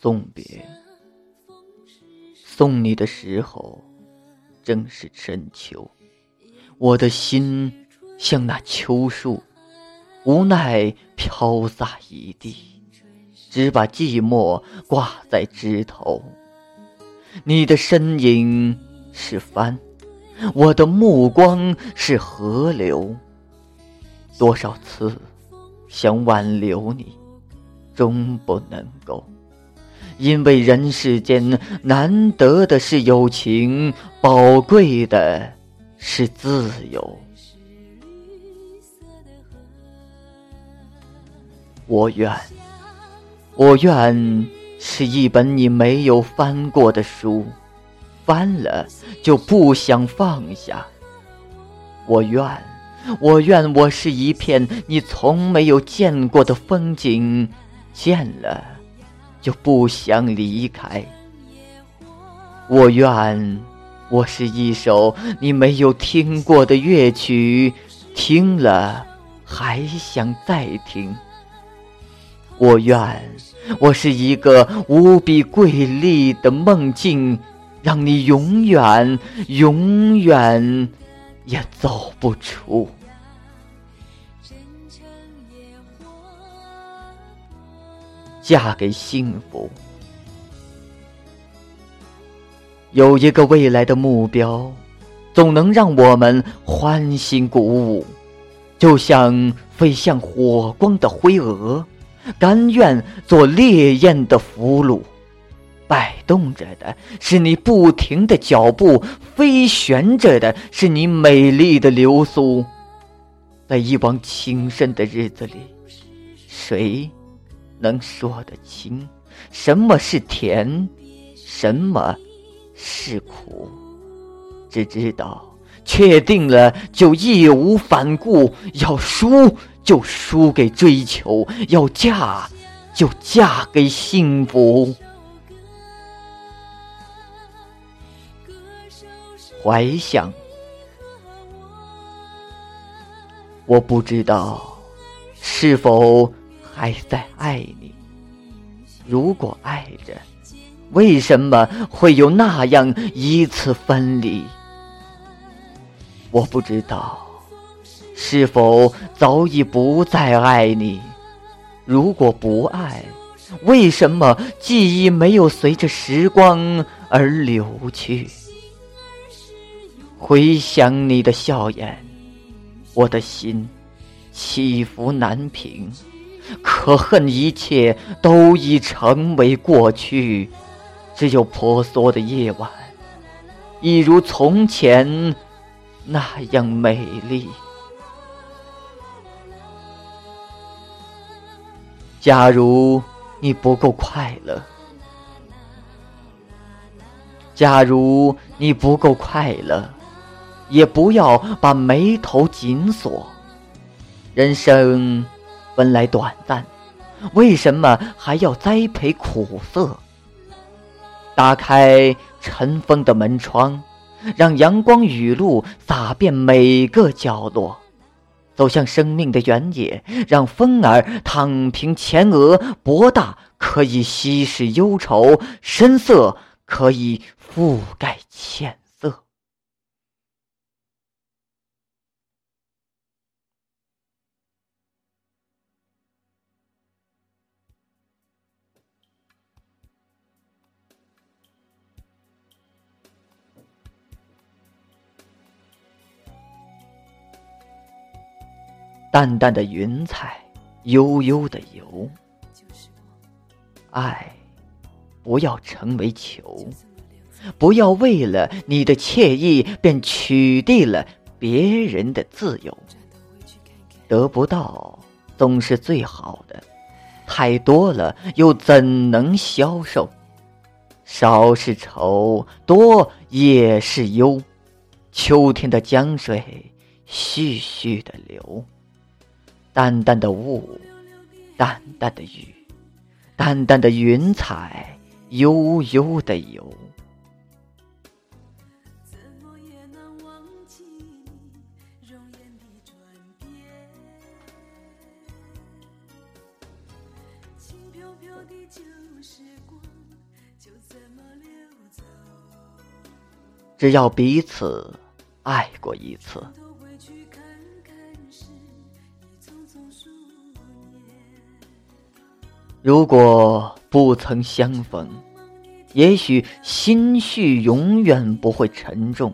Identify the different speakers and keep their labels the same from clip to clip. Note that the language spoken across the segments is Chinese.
Speaker 1: 送别，送你的时候正是深秋，我的心像那秋树，无奈飘洒一地，只把寂寞挂在枝头。你的身影是帆，我的目光是河流，多少次想挽留你，终不能够。因为人世间难得的是友情，宝贵的是自由。我愿，我愿是一本你没有翻过的书，翻了就不想放下。我愿，我愿我是一片你从没有见过的风景，见了。就不想离开。我愿我是一首你没有听过的乐曲，听了还想再听。我愿我是一个无比瑰丽的梦境，让你永远永远也走不出。嫁给幸福，有一个未来的目标，总能让我们欢欣鼓舞。就像飞向火光的灰蛾，甘愿做烈焰的俘虏。摆动着的是你不停的脚步，飞旋着的是你美丽的流苏。在一往情深的日子里，谁？能说得清什么是甜，什么是苦？只知道确定了就义无反顾，要输就输给追求，要嫁就嫁给幸福。怀想，我不知道是否。还在爱你。如果爱着，为什么会有那样一次分离？我不知道，是否早已不再爱你？如果不爱，为什么记忆没有随着时光而流去？回想你的笑颜，我的心起伏难平。可恨一切都已成为过去，只有婆娑的夜晚，一如从前那样美丽。假如你不够快乐，假如你不够快乐，也不要把眉头紧锁。人生。本来短暂，为什么还要栽培苦涩？打开尘封的门窗，让阳光雨露洒遍每个角落。走向生命的原野，让风儿躺平前额。博大可以稀释忧愁，深色可以覆盖浅。淡淡的云彩，悠悠的游。爱，不要成为囚，不要为了你的惬意便取缔了别人的自由。得不到总是最好的，太多了又怎能消受？少是愁，多也是忧。秋天的江水，徐徐的流。淡淡的雾，淡淡的雨，淡淡的云彩，悠悠的游。只要彼此爱过一次。如果不曾相逢，也许心绪永远不会沉重；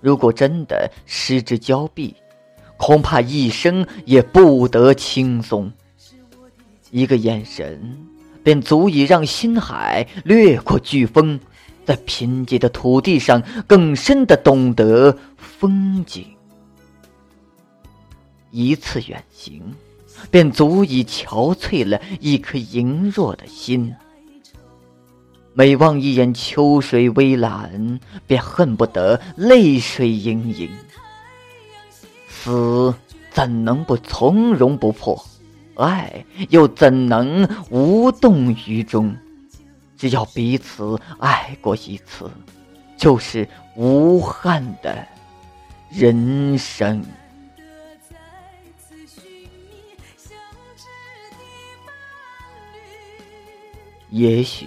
Speaker 1: 如果真的失之交臂，恐怕一生也不得轻松。一个眼神，便足以让心海掠过飓风，在贫瘠的土地上更深的懂得风景。一次远行。便足以憔悴了一颗羸弱的心。每望一眼秋水微澜，便恨不得泪水盈盈。死怎能不从容不迫？爱又怎能无动于衷？只要彼此爱过一次，就是无憾的人生。也许，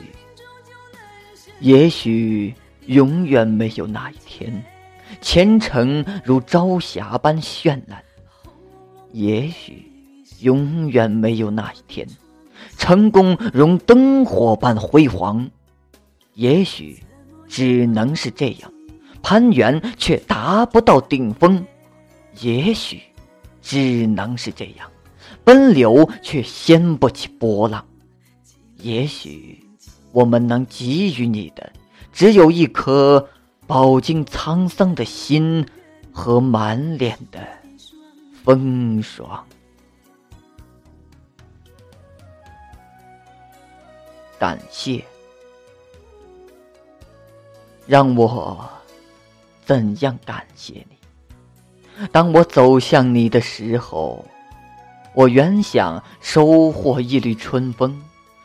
Speaker 1: 也许永远没有那一天，前程如朝霞般绚烂；也许永远没有那一天，成功如灯火般辉煌；也许只能是这样，攀援却达不到顶峰；也许只能是这样，奔流却掀不起波浪。也许，我们能给予你的，只有一颗饱经沧桑的心和满脸的风霜。感谢，让我怎样感谢你？当我走向你的时候，我原想收获一缕春风。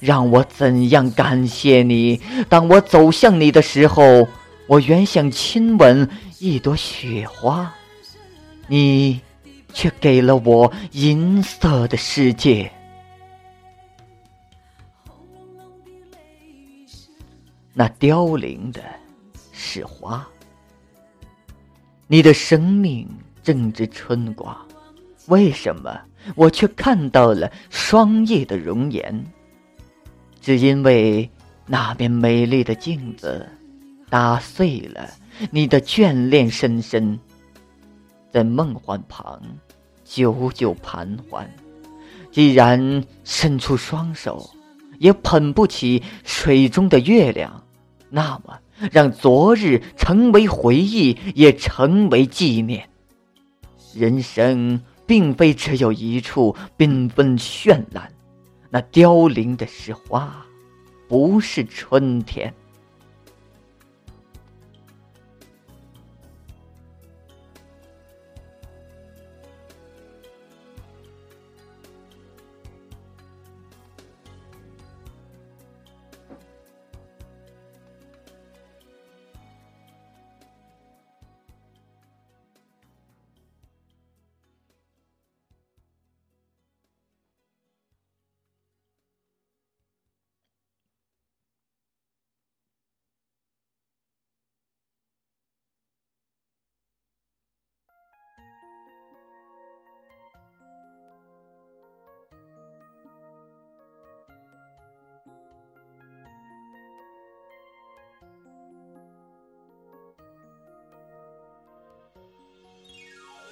Speaker 1: 让我怎样感谢你？当我走向你的时候，我原想亲吻一朵雪花，你却给了我银色的世界。那凋零的是花，你的生命正值春光，为什么我却看到了霜叶的容颜？只因为那面美丽的镜子打碎了你的眷恋深深，在梦幻旁久久盘桓。既然伸出双手也捧不起水中的月亮，那么让昨日成为回忆，也成为纪念。人生并非只有一处缤纷绚烂。那凋零的是花，不是春天。